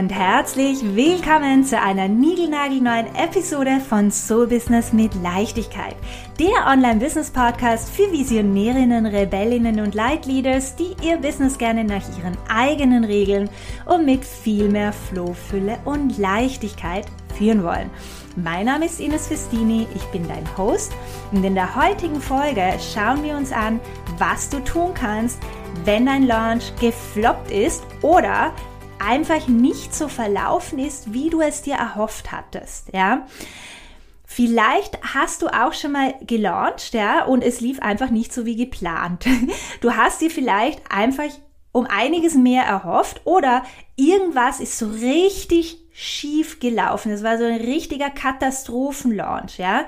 und herzlich willkommen zu einer niegelnagelneuen Episode von Soul Business mit Leichtigkeit. Der Online-Business-Podcast für Visionärinnen, Rebellinnen und Leitleaders, die ihr Business gerne nach ihren eigenen Regeln und mit viel mehr Flow, Fülle und Leichtigkeit führen wollen. Mein Name ist Ines Festini, ich bin dein Host und in der heutigen Folge schauen wir uns an, was du tun kannst, wenn dein Launch gefloppt ist oder einfach nicht so verlaufen ist, wie du es dir erhofft hattest, ja. Vielleicht hast du auch schon mal gelauncht, ja, und es lief einfach nicht so wie geplant. Du hast dir vielleicht einfach um einiges mehr erhofft oder irgendwas ist so richtig schief gelaufen. Es war so ein richtiger Katastrophenlaunch, ja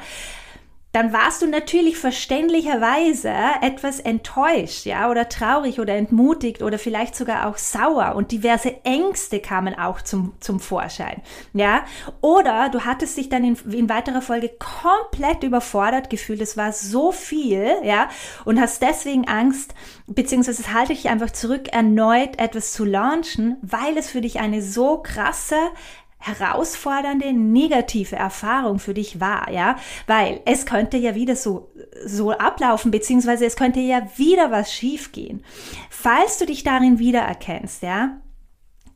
dann warst du natürlich verständlicherweise etwas enttäuscht, ja, oder traurig oder entmutigt oder vielleicht sogar auch sauer und diverse Ängste kamen auch zum, zum Vorschein, ja. Oder du hattest dich dann in, in weiterer Folge komplett überfordert gefühlt, es war so viel, ja, und hast deswegen Angst, beziehungsweise halte dich einfach zurück, erneut etwas zu launchen, weil es für dich eine so krasse herausfordernde negative Erfahrung für dich war, ja, weil es könnte ja wieder so so ablaufen, beziehungsweise es könnte ja wieder was schiefgehen. Falls du dich darin wiedererkennst, ja,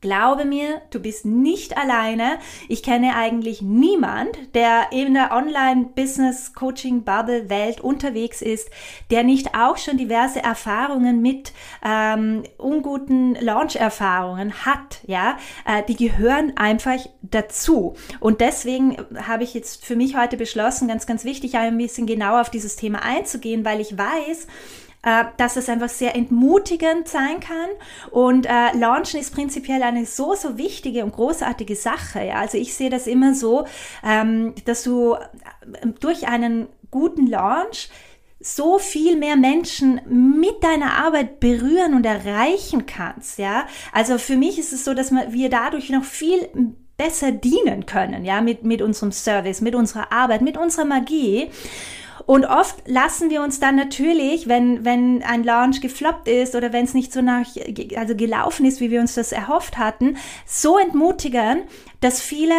Glaube mir, du bist nicht alleine. Ich kenne eigentlich niemand, der in der Online-Business-Coaching-Bubble-Welt unterwegs ist, der nicht auch schon diverse Erfahrungen mit ähm, unguten Launch-Erfahrungen hat. Ja, äh, die gehören einfach dazu. Und deswegen habe ich jetzt für mich heute beschlossen, ganz, ganz wichtig, ein bisschen genauer auf dieses Thema einzugehen, weil ich weiß, äh, dass es einfach sehr entmutigend sein kann. Und äh, Launchen ist prinzipiell eine so, so wichtige und großartige Sache. Ja? Also ich sehe das immer so, ähm, dass du äh, durch einen guten Launch so viel mehr Menschen mit deiner Arbeit berühren und erreichen kannst, ja. Also für mich ist es so, dass wir dadurch noch viel besser dienen können, ja, mit, mit unserem Service, mit unserer Arbeit, mit unserer Magie. Und oft lassen wir uns dann natürlich, wenn, wenn ein Launch gefloppt ist oder wenn es nicht so nach, also gelaufen ist, wie wir uns das erhofft hatten, so entmutigen, dass viele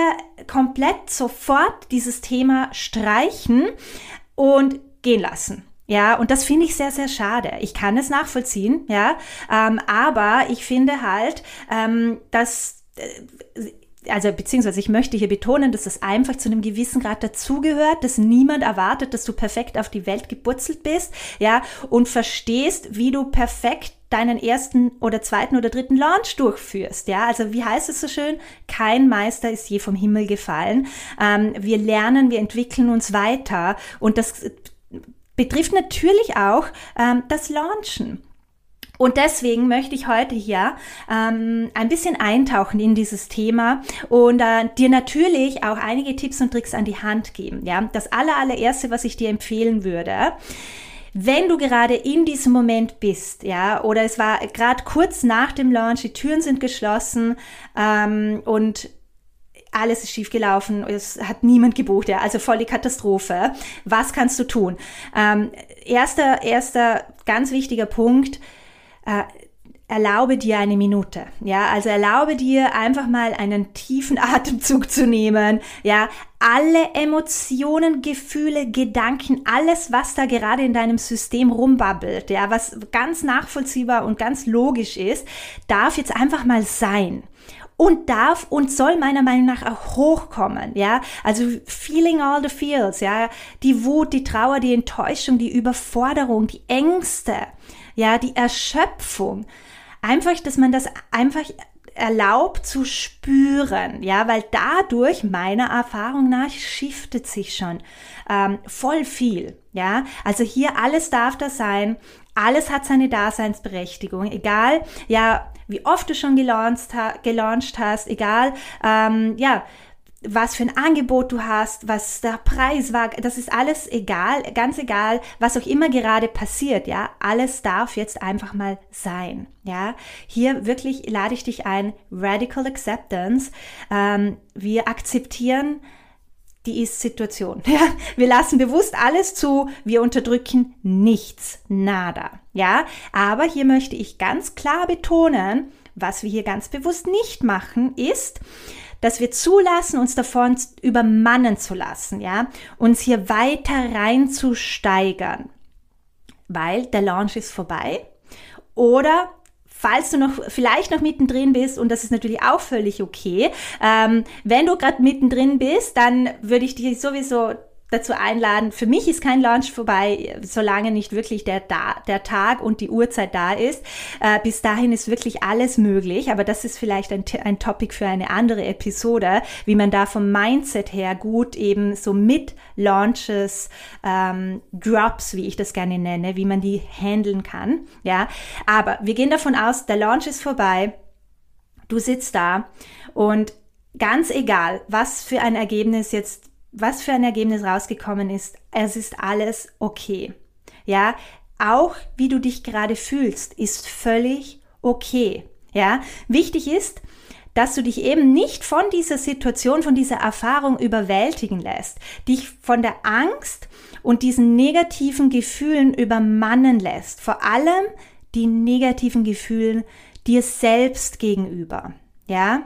komplett sofort dieses Thema streichen und gehen lassen. Ja, und das finde ich sehr, sehr schade. Ich kann es nachvollziehen, ja, ähm, aber ich finde halt, ähm, dass äh, also beziehungsweise ich möchte hier betonen, dass das einfach zu einem gewissen Grad dazugehört, dass niemand erwartet, dass du perfekt auf die Welt gepurzelt bist, ja, und verstehst, wie du perfekt deinen ersten oder zweiten oder dritten Launch durchführst. Ja, also wie heißt es so schön? Kein Meister ist je vom Himmel gefallen. Ähm, wir lernen, wir entwickeln uns weiter und das betrifft natürlich auch ähm, das Launchen. Und deswegen möchte ich heute hier ähm, ein bisschen eintauchen in dieses Thema und äh, dir natürlich auch einige Tipps und Tricks an die Hand geben. Ja, das aller, allererste, was ich dir empfehlen würde, wenn du gerade in diesem Moment bist, ja, oder es war gerade kurz nach dem Launch, die Türen sind geschlossen ähm, und alles ist schiefgelaufen, es hat niemand gebucht, ja, also voll die Katastrophe. Was kannst du tun? Ähm, erster, erster ganz wichtiger Punkt, äh, erlaube dir eine Minute. Ja, also erlaube dir einfach mal einen tiefen Atemzug zu nehmen. Ja, alle Emotionen, Gefühle, Gedanken, alles, was da gerade in deinem System rumbabbelt, ja, was ganz nachvollziehbar und ganz logisch ist, darf jetzt einfach mal sein und darf und soll meiner Meinung nach auch hochkommen, ja. Also feeling all the feels, ja. Die Wut, die Trauer, die Enttäuschung, die Überforderung, die Ängste, ja, die Erschöpfung. Einfach, dass man das einfach erlaubt zu spüren, ja, weil dadurch meiner Erfahrung nach shiftet sich schon ähm, voll viel, ja. Also hier alles darf da sein, alles hat seine Daseinsberechtigung, egal, ja, wie oft du schon gelauncht, gelauncht hast, egal, ähm, ja, was für ein Angebot du hast, was der Preis war, das ist alles egal, ganz egal, was auch immer gerade passiert, ja, alles darf jetzt einfach mal sein, ja. Hier wirklich lade ich dich ein, Radical Acceptance. Ähm, wir akzeptieren die Ist-Situation. Ja? Wir lassen bewusst alles zu, wir unterdrücken nichts, nada. Ja, aber hier möchte ich ganz klar betonen, Was wir hier ganz bewusst nicht machen, ist, dass wir zulassen, uns davon übermannen zu lassen, ja, uns hier weiter reinzusteigern, weil der Launch ist vorbei. Oder falls du noch vielleicht noch mittendrin bist, und das ist natürlich auch völlig okay, ähm, wenn du gerade mittendrin bist, dann würde ich dich sowieso dazu einladen. Für mich ist kein Launch vorbei, solange nicht wirklich der, da, der Tag und die Uhrzeit da ist. Äh, bis dahin ist wirklich alles möglich, aber das ist vielleicht ein, ein Topic für eine andere Episode, wie man da vom Mindset her gut eben so mit Launches, ähm, Drops, wie ich das gerne nenne, wie man die handeln kann. Ja, aber wir gehen davon aus, der Launch ist vorbei. Du sitzt da und ganz egal, was für ein Ergebnis jetzt was für ein Ergebnis rausgekommen ist, es ist alles okay. Ja, auch wie du dich gerade fühlst, ist völlig okay. Ja, wichtig ist, dass du dich eben nicht von dieser Situation, von dieser Erfahrung überwältigen lässt, dich von der Angst und diesen negativen Gefühlen übermannen lässt, vor allem die negativen Gefühle dir selbst gegenüber. Ja,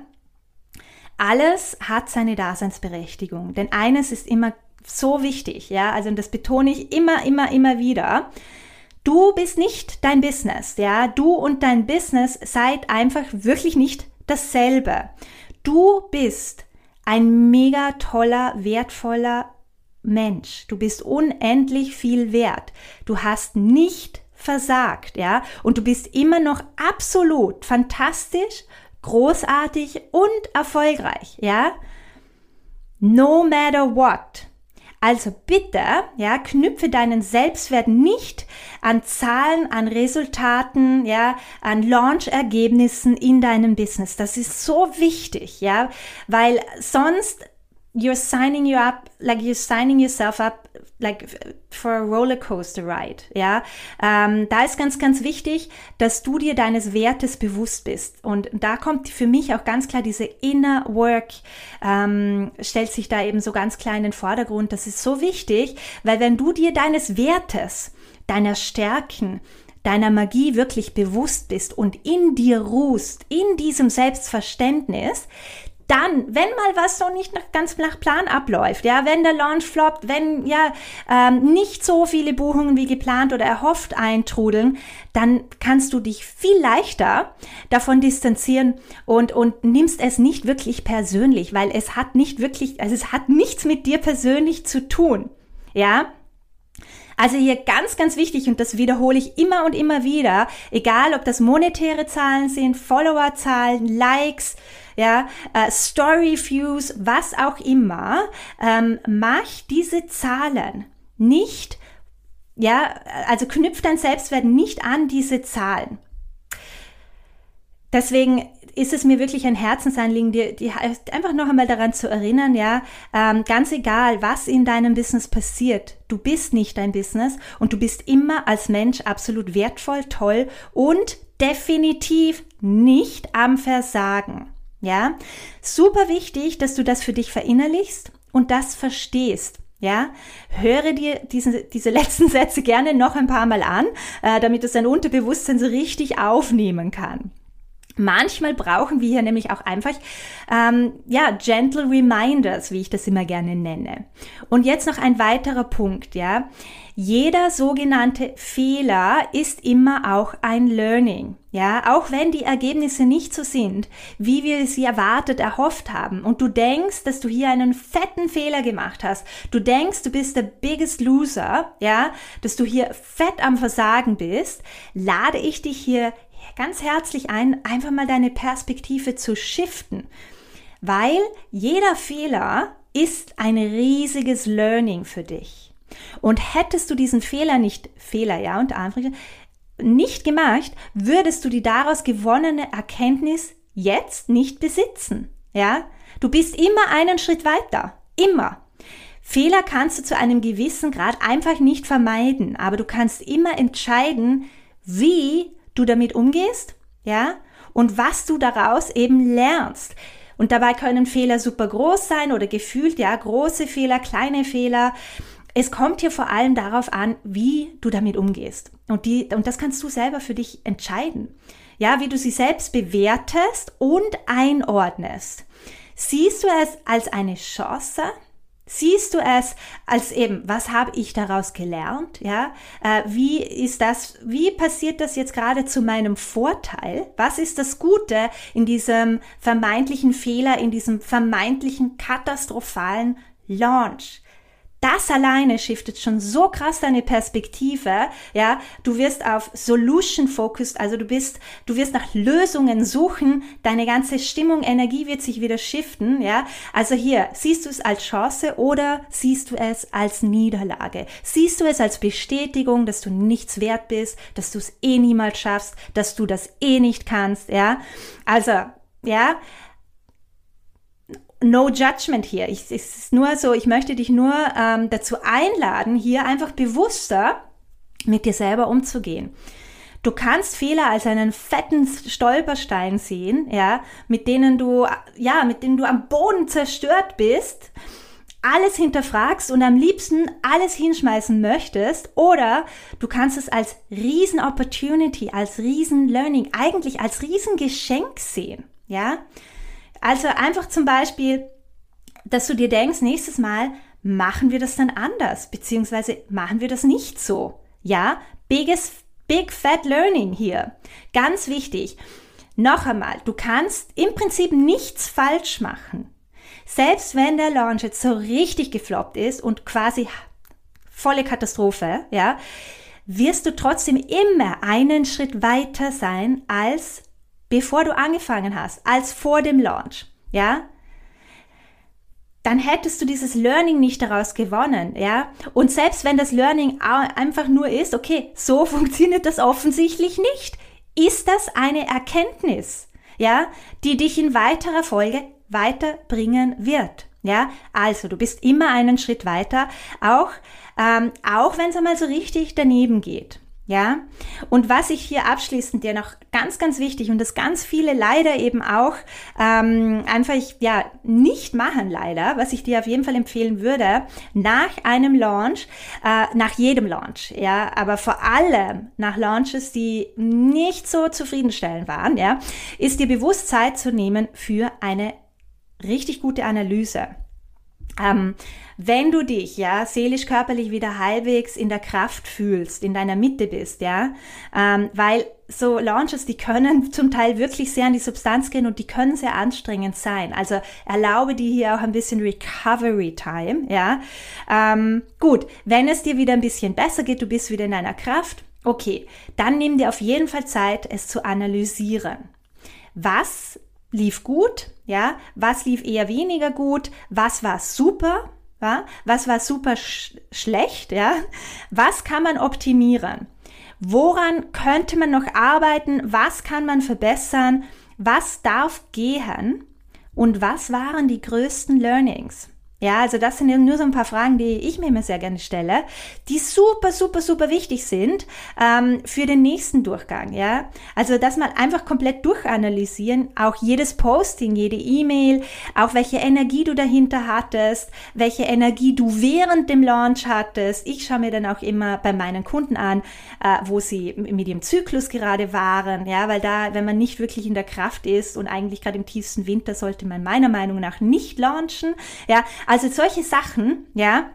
alles hat seine Daseinsberechtigung. Denn eines ist immer so wichtig, ja, also das betone ich immer, immer, immer wieder. Du bist nicht dein Business, ja. Du und dein Business seid einfach wirklich nicht dasselbe. Du bist ein mega toller, wertvoller Mensch. Du bist unendlich viel wert. Du hast nicht versagt, ja. Und du bist immer noch absolut fantastisch, großartig und erfolgreich, ja? No matter what. Also bitte, ja, knüpfe deinen Selbstwert nicht an Zahlen, an Resultaten, ja, an Launch-Ergebnissen in deinem Business. Das ist so wichtig, ja, weil sonst you're signing you up, like you're signing yourself up, like for a roller coaster ride, ja. Ähm, da ist ganz, ganz wichtig, dass du dir deines Wertes bewusst bist. Und da kommt für mich auch ganz klar diese Inner Work, ähm, stellt sich da eben so ganz klar in den Vordergrund. Das ist so wichtig, weil wenn du dir deines Wertes, deiner Stärken, deiner Magie wirklich bewusst bist und in dir ruhst, in diesem Selbstverständnis, dann, wenn mal was so nicht nach, ganz nach Plan abläuft, ja, wenn der Launch floppt, wenn ja ähm, nicht so viele Buchungen wie geplant oder erhofft eintrudeln, dann kannst du dich viel leichter davon distanzieren und, und nimmst es nicht wirklich persönlich, weil es hat nicht wirklich, also es hat nichts mit dir persönlich zu tun. Ja, also hier ganz, ganz wichtig und das wiederhole ich immer und immer wieder, egal ob das monetäre Zahlen sind, Followerzahlen, Likes, ja, äh, Story Views, was auch immer, ähm, mach diese Zahlen nicht, ja, also knüpft dein Selbstwert nicht an diese Zahlen. Deswegen ist es mir wirklich ein Herzensanliegen, dir, dir einfach noch einmal daran zu erinnern, ja, ähm, ganz egal, was in deinem Business passiert, du bist nicht dein Business und du bist immer als Mensch absolut wertvoll, toll und definitiv nicht am Versagen. Ja, super wichtig, dass du das für dich verinnerlichst und das verstehst. Ja, höre dir diese, diese letzten Sätze gerne noch ein paar Mal an, äh, damit es dein Unterbewusstsein so richtig aufnehmen kann. Manchmal brauchen wir hier nämlich auch einfach, ähm, ja, gentle reminders, wie ich das immer gerne nenne. Und jetzt noch ein weiterer Punkt, ja. Jeder sogenannte Fehler ist immer auch ein Learning. Ja, auch wenn die Ergebnisse nicht so sind, wie wir sie erwartet, erhofft haben und du denkst, dass du hier einen fetten Fehler gemacht hast, du denkst, du bist der biggest loser, ja, dass du hier fett am Versagen bist, lade ich dich hier ganz herzlich ein, einfach mal deine Perspektive zu shiften, weil jeder Fehler ist ein riesiges Learning für dich. Und hättest du diesen Fehler nicht, Fehler, ja, und Anfrage, nicht gemacht, würdest du die daraus gewonnene Erkenntnis jetzt nicht besitzen. Ja? Du bist immer einen Schritt weiter. Immer. Fehler kannst du zu einem gewissen Grad einfach nicht vermeiden, aber du kannst immer entscheiden, wie du damit umgehst, ja, und was du daraus eben lernst. Und dabei können Fehler super groß sein oder gefühlt, ja, große Fehler, kleine Fehler. Es kommt hier vor allem darauf an, wie du damit umgehst. Und, die, und das kannst du selber für dich entscheiden. ja, wie du sie selbst bewertest und einordnest. Siehst du es als eine Chance? Siehst du es als eben, was habe ich daraus gelernt? Ja, äh, wie ist das, wie passiert das jetzt gerade zu meinem Vorteil? Was ist das Gute in diesem vermeintlichen Fehler, in diesem vermeintlichen katastrophalen Launch? Das alleine shiftet schon so krass deine Perspektive, ja. Du wirst auf Solution focused, also du bist, du wirst nach Lösungen suchen, deine ganze Stimmung, Energie wird sich wieder shiften, ja. Also hier, siehst du es als Chance oder siehst du es als Niederlage? Siehst du es als Bestätigung, dass du nichts wert bist, dass du es eh niemals schaffst, dass du das eh nicht kannst, ja. Also, ja, no judgment hier. Ich, es ist nur so, ich möchte dich nur ähm, dazu einladen, hier einfach bewusster mit dir selber umzugehen. Du kannst Fehler als einen fetten Stolperstein sehen, ja, mit denen du, ja, mit denen du am Boden zerstört bist, alles hinterfragst und am liebsten alles hinschmeißen möchtest, oder du kannst es als riesen Opportunity, als riesen Learning, eigentlich als riesen Geschenk sehen, ja. Also einfach zum Beispiel, dass du dir denkst, nächstes Mal machen wir das dann anders, beziehungsweise machen wir das nicht so. Ja, biggest, big fat learning hier. Ganz wichtig. Noch einmal, du kannst im Prinzip nichts falsch machen. Selbst wenn der Launch jetzt so richtig gefloppt ist und quasi volle Katastrophe, ja, wirst du trotzdem immer einen Schritt weiter sein als bevor du angefangen hast, als vor dem Launch, ja, dann hättest du dieses Learning nicht daraus gewonnen, ja? Und selbst wenn das Learning einfach nur ist, okay, so funktioniert das offensichtlich nicht, ist das eine Erkenntnis, ja, die dich in weiterer Folge weiterbringen wird. Ja, also du bist immer einen Schritt weiter, auch, ähm, auch wenn es einmal so richtig daneben geht. Ja, und was ich hier abschließend dir noch ganz, ganz wichtig und das ganz viele leider eben auch ähm, einfach ja nicht machen leider, was ich dir auf jeden Fall empfehlen würde, nach einem Launch, äh, nach jedem Launch, ja, aber vor allem nach Launches, die nicht so zufriedenstellend waren, ja, ist dir bewusst Zeit zu nehmen für eine richtig gute Analyse. Ähm, wenn du dich, ja, seelisch, körperlich wieder halbwegs in der Kraft fühlst, in deiner Mitte bist, ja, ähm, weil so Launches, die können zum Teil wirklich sehr an die Substanz gehen und die können sehr anstrengend sein. Also erlaube dir hier auch ein bisschen Recovery Time, ja. Ähm, gut, wenn es dir wieder ein bisschen besser geht, du bist wieder in deiner Kraft, okay, dann nimm dir auf jeden Fall Zeit, es zu analysieren. Was lief gut, ja, was lief eher weniger gut, was war super, ja, was war super sch schlecht, ja, was kann man optimieren, woran könnte man noch arbeiten, was kann man verbessern, was darf gehen? Und was waren die größten Learnings. Ja, also das sind nur so ein paar Fragen, die ich mir immer sehr gerne stelle, die super, super, super wichtig sind ähm, für den nächsten Durchgang. Ja, also das mal einfach komplett durchanalysieren, auch jedes Posting, jede E-Mail, auch welche Energie du dahinter hattest, welche Energie du während dem Launch hattest. Ich schaue mir dann auch immer bei meinen Kunden an, äh, wo sie mit ihrem Zyklus gerade waren. Ja, weil da, wenn man nicht wirklich in der Kraft ist und eigentlich gerade im tiefsten Winter, sollte man meiner Meinung nach nicht launchen. Ja, also solche Sachen, ja,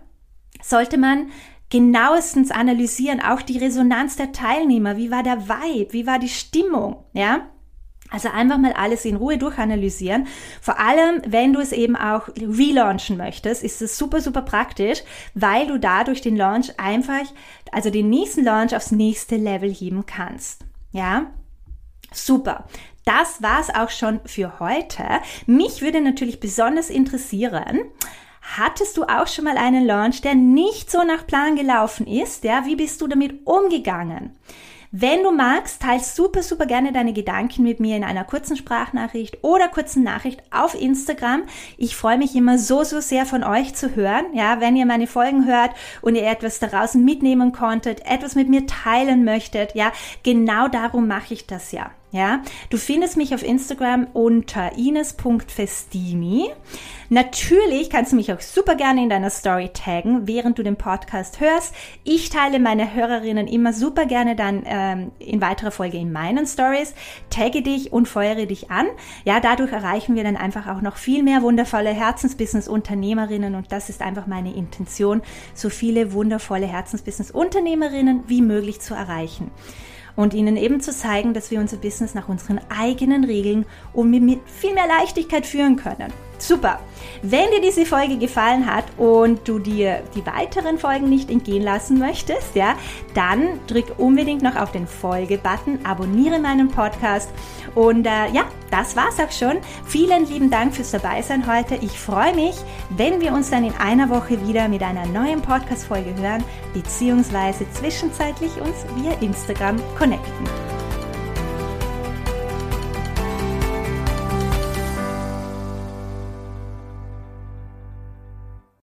sollte man genauestens analysieren, auch die Resonanz der Teilnehmer, wie war der Vibe, wie war die Stimmung, ja? Also einfach mal alles in Ruhe durchanalysieren. Vor allem, wenn du es eben auch relaunchen möchtest, ist es super, super praktisch, weil du dadurch den Launch einfach, also den nächsten Launch aufs nächste Level heben kannst. Ja? Super. Das war's auch schon für heute. Mich würde natürlich besonders interessieren, Hattest du auch schon mal einen Launch, der nicht so nach Plan gelaufen ist? Ja, wie bist du damit umgegangen? Wenn du magst, teil super, super gerne deine Gedanken mit mir in einer kurzen Sprachnachricht oder kurzen Nachricht auf Instagram. Ich freue mich immer so, so sehr von euch zu hören. Ja, wenn ihr meine Folgen hört und ihr etwas daraus mitnehmen konntet, etwas mit mir teilen möchtet, ja, genau darum mache ich das ja. Ja, du findest mich auf Instagram unter ines.festini. Natürlich kannst du mich auch super gerne in deiner Story taggen, während du den Podcast hörst. Ich teile meine Hörerinnen immer super gerne dann ähm, in weiterer Folge in meinen Stories. Tagge dich und feuere dich an. Ja, dadurch erreichen wir dann einfach auch noch viel mehr wundervolle Herzensbusiness-Unternehmerinnen und das ist einfach meine Intention, so viele wundervolle Herzensbusiness-Unternehmerinnen wie möglich zu erreichen und ihnen eben zu zeigen, dass wir unser Business nach unseren eigenen Regeln und mit viel mehr Leichtigkeit führen können. Super! Wenn dir diese Folge gefallen hat und du dir die weiteren Folgen nicht entgehen lassen möchtest, ja, dann drück unbedingt noch auf den Folge-Button, abonniere meinen Podcast und äh, ja, das war's auch schon. Vielen lieben Dank fürs Dabeisein heute. Ich freue mich, wenn wir uns dann in einer Woche wieder mit einer neuen Podcast-Folge hören, beziehungsweise zwischenzeitlich uns via Instagram connecten.